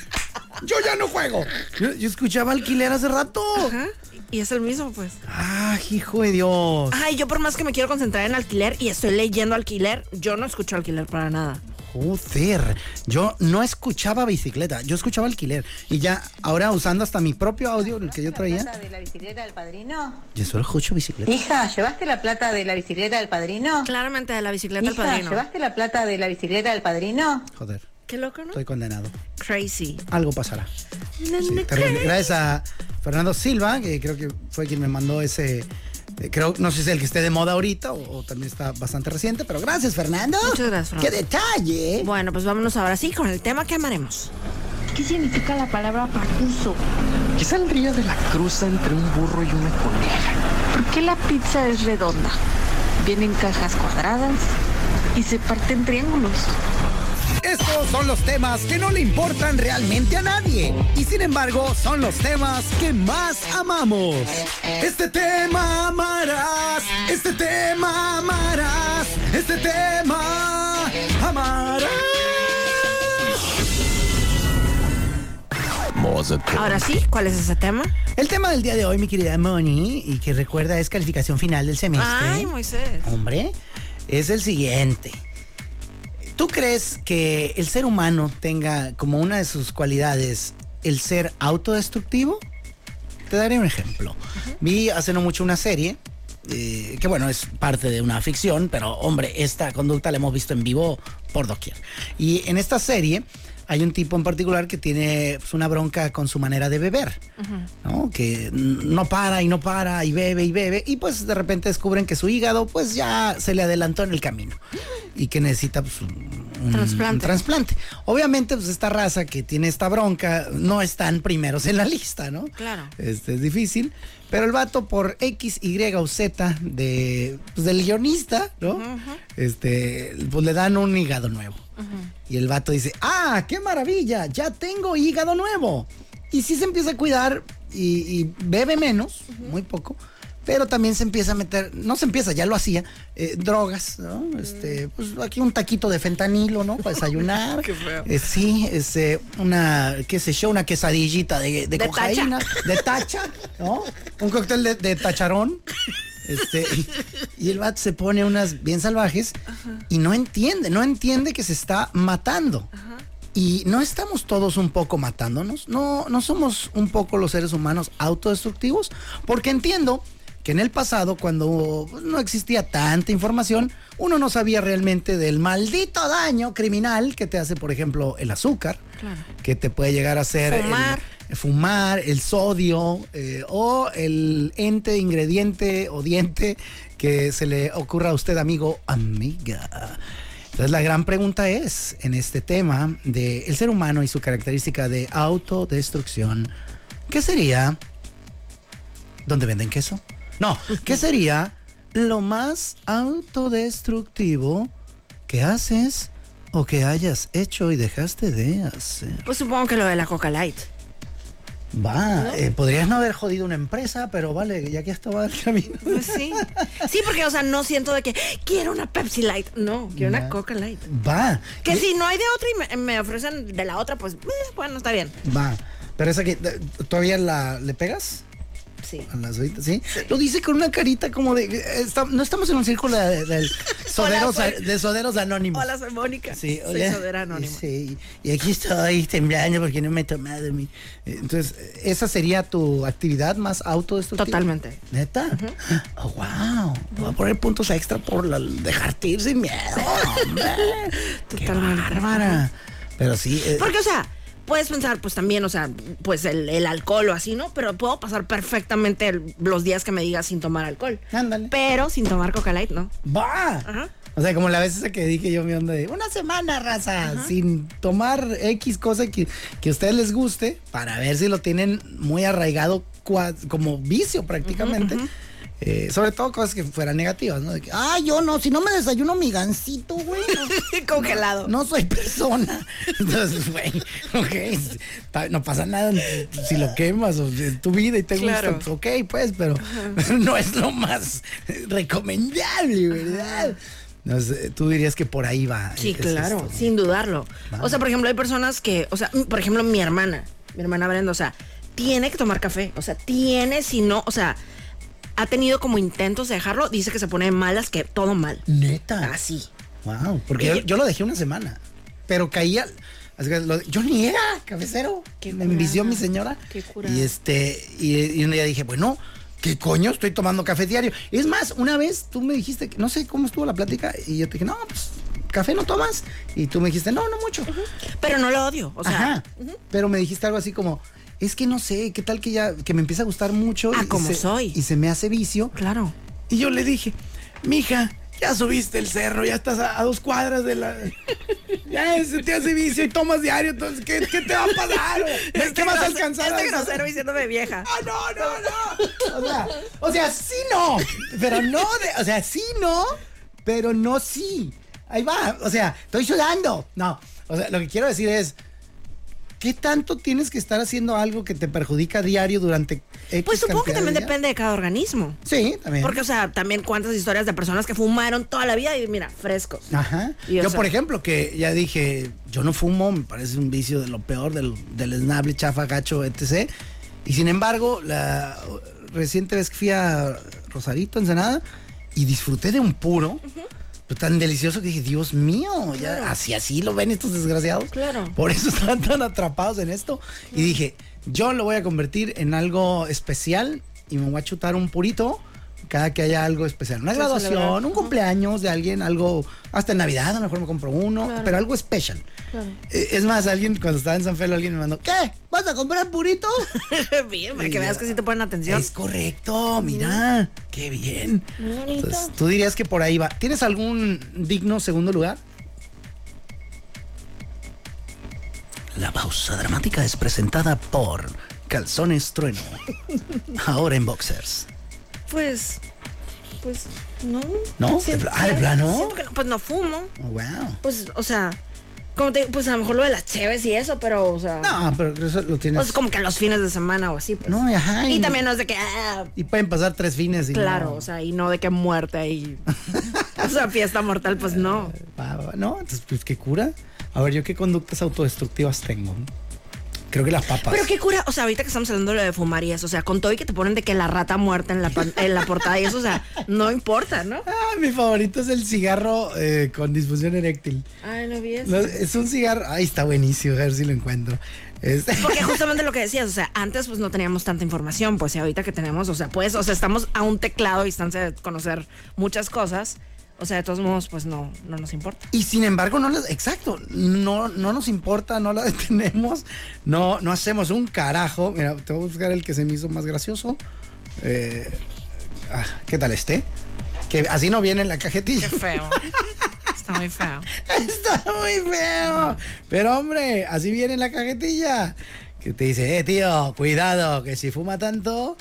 Yo ya no juego. Yo, yo escuchaba alquiler hace rato. Ajá. Y es el mismo, pues. Ah, hijo de Dios. Ay, yo por más que me quiero concentrar en alquiler y estoy leyendo alquiler, yo no escucho alquiler para nada. Joder, yo no escuchaba bicicleta, yo escuchaba alquiler. Y ya, ahora usando hasta mi propio audio, el que yo ¿La traía, plata de la bicicleta del padrino? yo solo escucho bicicleta. Hija, ¿llevaste la plata de la bicicleta del padrino? Claramente de la bicicleta del Hija, padrino. ¿llevaste la plata de la bicicleta del padrino? Joder, Qué loco, ¿no? estoy condenado. Crazy. Algo pasará. Sí. Gracias a Fernando Silva, que creo que fue quien me mandó ese. Eh, Creo, no sé si es el que esté de moda ahorita o, o también está bastante reciente, pero gracias, Fernando. Muchas gracias, ¡Qué Fernando. detalle! Bueno, pues vámonos ahora sí con el tema que amaremos. ¿Qué significa la palabra pacuso? ¿Qué saldría de la cruza entre un burro y una coneja? ¿Por qué la pizza es redonda? Viene en cajas cuadradas y se parte en triángulos. Estos son los temas que no le importan realmente a nadie. Y sin embargo, son los temas que más amamos. Este tema amarás. Este tema amarás. Este tema amarás. Ahora sí, ¿cuál es ese tema? El tema del día de hoy, mi querida Moni, y que recuerda es calificación final del semestre. Ay, Moisés. Hombre, es el siguiente. ¿Tú crees que el ser humano tenga como una de sus cualidades el ser autodestructivo Te daré un ejemplo. Vi hace no mucho una serie, eh, que bueno, es parte de una ficción, pero hombre, esta conducta la hemos visto en vivo por doquier. Y en esta serie hay un tipo en particular que tiene pues, una bronca con su manera de beber, ¿no? Que no para y no para y bebe y bebe y pues de repente descubren que su hígado pues ya se le adelantó en el camino y que necesita pues, un, un- Trasplante. un trasplante. Obviamente pues esta raza que tiene esta bronca no están primeros en la lista, ¿no? Claro. Este es difícil, pero el vato por X, Y o Z de, pues, del guionista, ¿no? Este, pues le dan un hígado nuevo. Y el vato dice, ah, qué maravilla, ya tengo hígado nuevo. Y sí se empieza a cuidar y, y bebe menos, muy poco, pero también se empieza a meter, no se empieza, ya lo hacía, eh, drogas, ¿no? Este, pues aquí un taquito de fentanilo, ¿no? Para desayunar. [LAUGHS] Qué feo. Eh, sí, este, una, qué sé yo, una quesadillita de, de, De cocaína, tacha. de tacha, ¿no? Un cóctel de, de tacharón. Este, y, y el vato se pone unas bien salvajes y no entiende, no entiende que se está matando. Y no estamos todos un poco matándonos, no, no somos un poco los seres humanos autodestructivos, porque entiendo que en el pasado, cuando pues, no existía tanta información, uno no sabía realmente del maldito daño criminal que te hace, por ejemplo, el azúcar, que te puede llegar a hacer el- Fumar. fumar, el sodio eh, o el ente, ingrediente o diente que se le ocurra a usted, amigo, amiga. Entonces la gran pregunta es, en este tema de el ser humano y su característica de autodestrucción, ¿qué sería? ¿Dónde venden queso? No, ¿qué sería lo más autodestructivo que haces o que hayas hecho y dejaste de hacer? Pues supongo que lo de la Coca Light. Va, eh, podrías no haber jodido una empresa, pero vale, ya que esto va del camino. Pues sí. Sí, porque, o sea, no siento de que quiero una Pepsi Light. No, quiero una Coca Light. Va, Que si no hay de otra y me, me ofrecen de la otra, pues, eh, bueno, está bien. va. Pero esa que eh, todavía la le pegas Sí. a las ¿sí? Lo dice con una carita como de está- no estamos en un círculo de, de [LAUGHS] soderos, soy- de soderos anónimos. Hola, soy Mónica. Sí, soy hola. sodera anónima. Sí, y aquí estoy temblando porque no me he tomado mi. Entonces, ¿esa sería tu actividad más autodestructiva? Totalmente. ¿Neta? Oh, wow. Te voy a poner puntos extra por la- dejarte ir sin miedo. hombre. [LAUGHS] Qué Totalmente. bárbara. Pero sí. eh, Porque, o sea, puedes pensar, pues también, o sea, pues el, el alcohol o así, ¿no? Pero puedo pasar perfectamente el- los días que me digas sin tomar alcohol. Ándale. Pero sin tomar Coca Light, ¿no? ¡Va! Ajá. O sea, como la vez esa que dije yo mi onda de una semana, raza, sin tomar X cosa que, que a ustedes les guste, para ver si lo tienen muy arraigado como vicio prácticamente. Eh, sobre todo cosas que fueran negativas, ¿no? De que, ah, yo no, si no me desayuno mi gancito, güey. no- [LAUGHS] Congelado. No soy persona. [LAUGHS] Entonces, güey, ok, no pasa nada si lo quemas o es tu vida y te Claro. gusta, ok, pues, [LAUGHS] pero no es lo más recomendable, ¿verdad? No sé, tú dirías que por ahí va. Sí, claro, esto. sin dudarlo. O sea, por ejemplo, hay personas que, o sea, por ejemplo, mi hermana, mi hermana Brenda, o sea, tiene que tomar café. O sea, tiene, si no, o sea, ha tenido como intentos de dejarlo, dice que se pone malas, que todo mal. Neta. Así. Wow, porque yo, yo lo dejé una semana, pero caía. lo- yo ni era cabecero. Qué me envició mi señora. Qué. Y este, y, y un día dije, bueno, ¿qué coño? Estoy tomando café diario. Es más, una vez tú me dijiste, que- no sé cómo estuvo la plática, y yo te dije, no, pues, café no tomas. Y tú me dijiste, no, no mucho. Pero no lo odio. O sea, Ajá. Pero me dijiste algo así como, es que no sé, qué tal que ya, que me empieza a gustar mucho. Ah, y como se- soy. Y se me hace vicio. claro. Y yo le dije, mija, ya subiste el cerro, ya estás a, a dos cuadras de la. Ya se te hace vicio y tomas diario, entonces, ¿qué, qué te va a pasar? [LAUGHS] ¿Qué, qué vas a alcanzar? Este grosero diciéndome vieja. Ah, no, no, no. O sea, o sea, sí no. Pero no, de- o sea, sí no, pero no sí. Ahí va. O sea, estoy sudando. No. O sea, lo que quiero decir es. ¿Qué tanto tienes que estar haciendo algo que te perjudica a diario durante X Pues supongo que de también depende de cada organismo. Sí, también. Porque, o sea, también cuántas historias de personas que fumaron toda la vida y mira, frescos. Ajá. Y, yo, sea- por ejemplo, que ya dije, yo no fumo, me parece un vicio de lo peor, del, del esnable, chafa, gacho, etc. Y sin embargo, la reciente vez que fui a Rosarito, Ensenada, y disfruté de un puro, pero tan delicioso que dije, Dios mío, ya así así lo ven estos desgraciados. Claro. Por eso [LAUGHS] están tan atrapados en esto. Y dije, Yo lo voy a convertir en algo especial y me voy a chutar un purito cada que haya algo especial. Una graduación, un cumpleaños de alguien, algo, hasta en Navidad a lo mejor me compro uno, Claro. pero algo especial. Claro. Eh, Es más, alguien cuando estaba en San Felo, alguien me mandó, ¿qué? ¿Vas a comprar purito? [LAUGHS] bien, para que veas que sí te ponen atención. Es correcto, mira, qué bien. Entonces, tú dirías que por ahí va. ¿Tienes algún digno segundo lugar? La pausa dramática es presentada por Calzones Trueno. [LAUGHS] Ahora en Boxers. Pues, pues, no. ¿No? Siento- ¿De pla- ah, de plano? que no, pues no fumo. Oh, wow. Pues, o sea, como te pues a lo mejor lo de las cheves y eso, pero, o sea. No, pero eso lo tienes. Pues como que los fines de semana o así, pues. No, ajá. Y también no es de que, ah, Y pueden pasar tres fines y claro, no. o sea, y no de que muerte ahí. o sea, fiesta mortal, pues no. [LAUGHS] No, entonces, pues, ¿qué cura? A ver, ¿yo qué conductas autodestructivas tengo? Creo que las papas. Pero qué cura, o sea, ahorita que estamos hablando de lo de fumar y eso, o sea, con todo y que te ponen de que la rata muerta en la, en la portada y eso, o sea, no importa, ¿no? Ah, mi favorito es el cigarro eh, con disfunción eréctil. Ay, no vi eso. No, es un cigarro. Ay, está buenísimo, a ver si lo encuentro. [LAUGHS] Porque justamente lo que decías, o sea, antes pues no teníamos tanta información, pues y ahorita que tenemos, o sea, pues, o sea, estamos a un teclado a distancia de conocer muchas cosas, o sea, de todos modos, pues no, no nos importa. Y sin embargo, no les, exacto, no, no nos importa, no la [LAUGHS] detenemos, no, no hacemos un carajo. Mira, te voy a buscar el que se me hizo más gracioso. Eh, ah, ¿Qué tal este? Que así no viene en la cajetilla. Qué feo. [LAUGHS] Está muy feo. Está muy feo. Pero hombre, así viene en la cajetilla. Que te dice, eh, tío, cuidado, que si fuma tanto,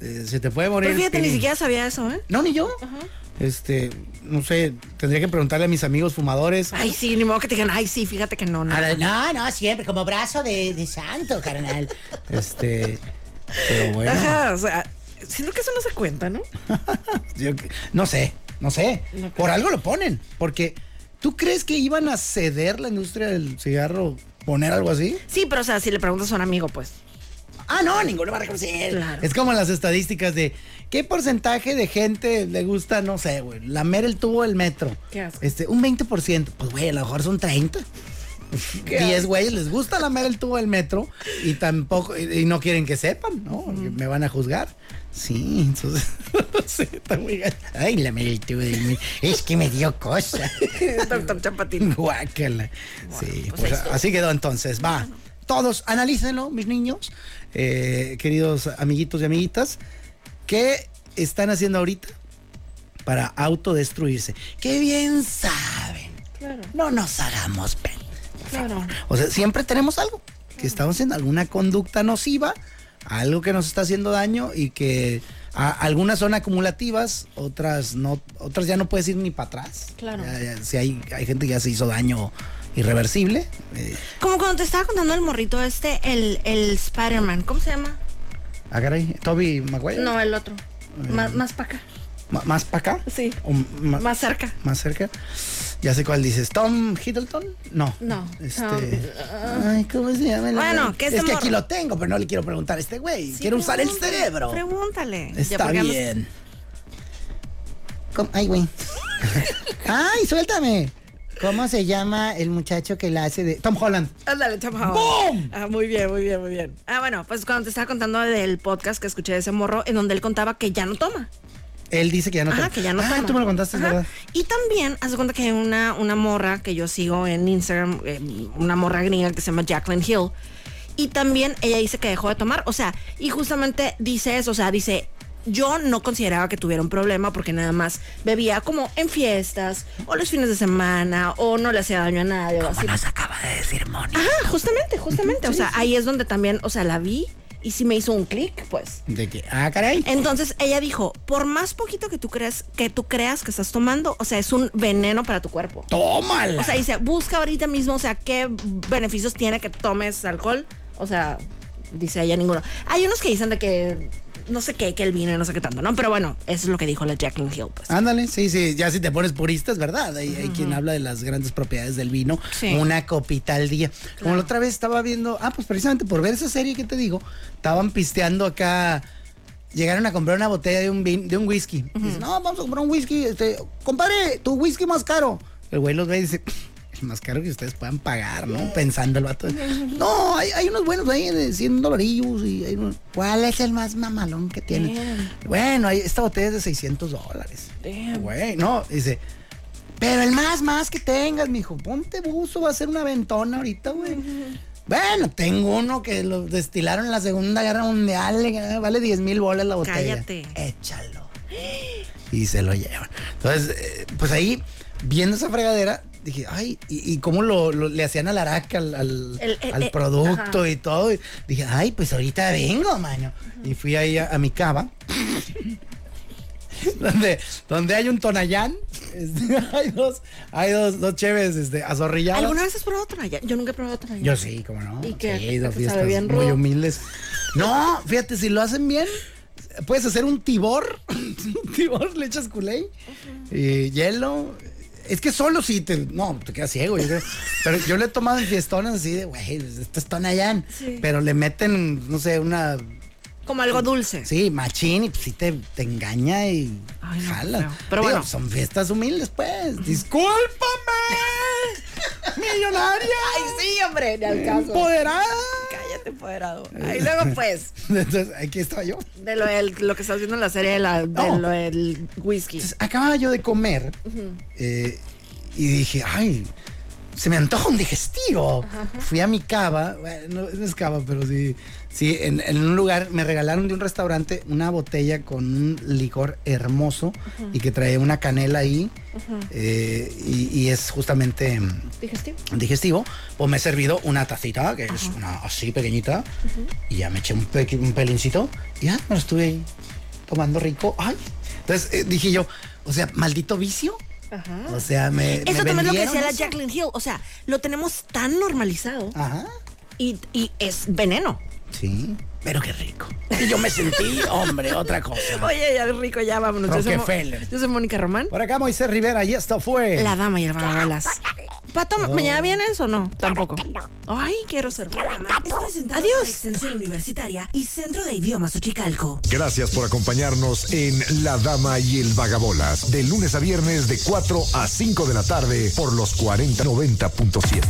eh, se te puede morir. Pero fíjate, ni pin". siquiera sabía eso, ¿eh? No, ni yo. Este, no sé, tendría que preguntarle a mis amigos fumadores. Ay, sí, ni modo que te digan, ay, sí, fíjate que no, no. No, no, siempre, como brazo de, de santo, carnal. [LAUGHS] Este, pero bueno, Ajá, o sea, siento que eso no se cuenta, ¿no? [LAUGHS] yo que- no sé, no sé. No Por algo lo ponen, porque ¿tú crees que iban a ceder la industria del cigarro poner algo así? Sí, pero o sea, si le preguntas a un amigo, pues. Ah, no, ninguno va a reconocer. Claro. Es como las estadísticas de qué porcentaje de gente le gusta, no sé, güey, lamer el tubo del metro. Qué asco. Este, un 20%. Pues, güey, a lo mejor son 30. 10 [LAUGHS] güeyes les gusta lamer el tubo del metro y tampoco, y, y no quieren que sepan, ¿no? Porque Me van a juzgar. Sí, entonces, [LAUGHS] no sé, está muy gacho. Ay, lamer el tubo del metro. Es que me dio cosa. [LAUGHS] Doctor Chapatín. Guácala. Sí, pues pues, así quedó entonces. Va. Todos, analícenlo, mis niños, eh, queridos amiguitos y amiguitas, ¿qué están haciendo ahorita para autodestruirse? ¡Qué bien saben! Claro, No nos hagamos pen. claro. O sea, siempre tenemos algo, que estamos haciendo alguna conducta nociva, algo que nos está haciendo daño y que a- algunas son acumulativas, otras no, otras ya no puedes ir ni para atrás. Claro. Ya- ya- si hay, hay gente que ya se hizo daño irreversible. eh, Como cuando te estaba contando el morrito este, el, el Spider-Man, ¿cómo se llama? ah, caray, Toby Maguire. No, el otro. Más, más para acá. ¿Más para acá? Sí. ¿O Más cerca. más cerca? Ya sé cuál dices. ¿Tom Hiddleton? No. No, Este. Ay, ¿cómo se llama? Bueno, que es este que aquí lo tengo, pero no le quiero preguntar a este güey. Sí, quiero usar el cerebro. Pregúntale. Está bien. Ay, güey. [LAUGHS] Ay, suéltame. ¿Cómo se llama el muchacho que la hace de Tom Holland? Ándale, Tom Holland. ¡Boom! Ah, muy bien, muy bien, muy bien. Ah, bueno, pues cuando te estaba contando del podcast que escuché de ese morro, en donde él contaba que ya no toma. Él dice que ya no Ajá, toma. que ya no Ah, toma. tú me lo contaste, Ajá. verdad. Y también, haz de cuenta que hay una, una morra que yo sigo en Instagram, eh, una morra gringa que se llama Jacqueline Hill. Y también ella dice que dejó de tomar. O sea, y justamente dice eso, o sea, dice, yo no consideraba que tuviera un problema porque nada más bebía como en fiestas, o los fines de semana, o no le hacía daño a nadie. o así. nos acaba de decir Moni. Ajá, justamente, justamente. o sea, ahí es donde también, o sea, la vi y sí me hizo un clic, pues. De que, ah, caray. Entonces ella dijo, por más poquito que tú creas que tú creas que estás tomando, o sea, es un veneno para tu cuerpo. Tómala. O sea, dice, busca ahorita mismo, o sea, qué beneficios tiene que tomes alcohol. O sea, dice ella ninguno. Hay unos que dicen de que no sé qué, que el vino y no sé qué tanto, ¿no? Pero bueno, eso es lo que dijo la Jacqueline Hill, pues. Ándale, sí, sí, ya si te pones purista es verdad. Hay, hay quien habla de las grandes propiedades del vino, Sí. una copita al día. Como la otra vez estaba viendo, ah, pues precisamente por ver esa serie que te digo, estaban pisteando acá. Llegaron a comprar una botella de un, vin- de un whisky. Dicen, no, vamos a comprar un whisky. Este, compadre, tu whisky más caro. El güey los ve y dice, más caro que ustedes puedan pagar, ¿no? Pensando el vato. No, hay, hay unos buenos ahí de 100 dolarillos y hay unos- ¿Cuál es el más mamalón que tiene? Bueno, hay, esta botella es de 600 dólares. Güey, no, dice... Pero el más, más que tengas, mijo. Ponte buzo, va a ser una ventona ahorita, güey. Bueno, tengo uno que lo destilaron en la Segunda Guerra Mundial, vale 10 mil bolas la botella. Cállate. Échalo. Y se lo llevan. Entonces, eh, pues ahí, viendo esa fregadera, dije, ay, ¿y, y cómo lo, lo- le hacían al araca, al, al- El- el- al eh, producto y todo? Y dije, ay, pues ahorita vengo, mano. Y fui ahí a, a mi cava. [LAUGHS] donde, donde hay un tonayán. este, [LAUGHS] hay dos, hay dos, dos cheves este, azorrilladas. ¿Alguna vez has probado Tonayán? Yo nunca he probado Tonayán. Yo sí, cómo no. ¿Y qué? Sí, he ido a ¿Te sabe fiestas bien muy rudo? humildes. No, fíjate, si lo hacen bien, puedes hacer un tibor. [LAUGHS] un tibor, le echas culé y hielo. Es que solo si te. No, te quedas ciego, yo creo. Pero yo le he tomado en fiestones así de, güey, esto es Tonayán. Sí. Pero le meten, no sé, una. Como algo dulce. Sí, machín, y pues sí te, te engaña y Ay, no, jala. Pero Digo, bueno. son fiestas humildes, pues. ¡Discúlpame! [LAUGHS] ¡Millonaria! Ay, sí, hombre, ni al caso. ¡Empoderada! Empoderado. [LAUGHS] Ahí luego, pues, Entonces, aquí estaba yo. de lo, del- lo que estás viendo en la serie de, la, de No. lo del whisky. Entonces, acababa yo de comer eh, y dije, ay, se me antoja un digestivo. Fui a mi cava, bueno, no es cava, pero sí, sí, en, en un lugar me regalaron de un restaurante una botella con un licor hermoso y que trae una canela ahí eh, y, y es justamente mm, ¿Digestivo? digestivo. Pues me he servido una tacita, que es una así pequeñita, y ya me eché un, pe- un pelincito y ya me lo estuve ahí tomando rico. Ay. Entonces eh, dije yo, o sea, maldito vicio. Ajá. O sea, me. Eso me también es lo que decía la. Jacqueline Hill. O sea, lo tenemos tan normalizado Ajá. y, y es veneno. Sí. Pero qué rico. Y yo me sentí, hombre, otra cosa. [LAUGHS] Oye, ya rico, ya vámonos. Yo soy, Mo- Rockefeller. yo soy Mónica Román. Por acá Moisés Rivera y esto fue. La dama y el vagabolas. Pato, ¿mañana vienes o no? Tampoco. Ay, quiero ser. Adiós. Extensión Universitaria y Centro de Idiomas Uchicalco. Gracias por acompañarnos en La Dama y el Vagabolas, de lunes a viernes de 4 a 5 de la tarde por los 4090.7.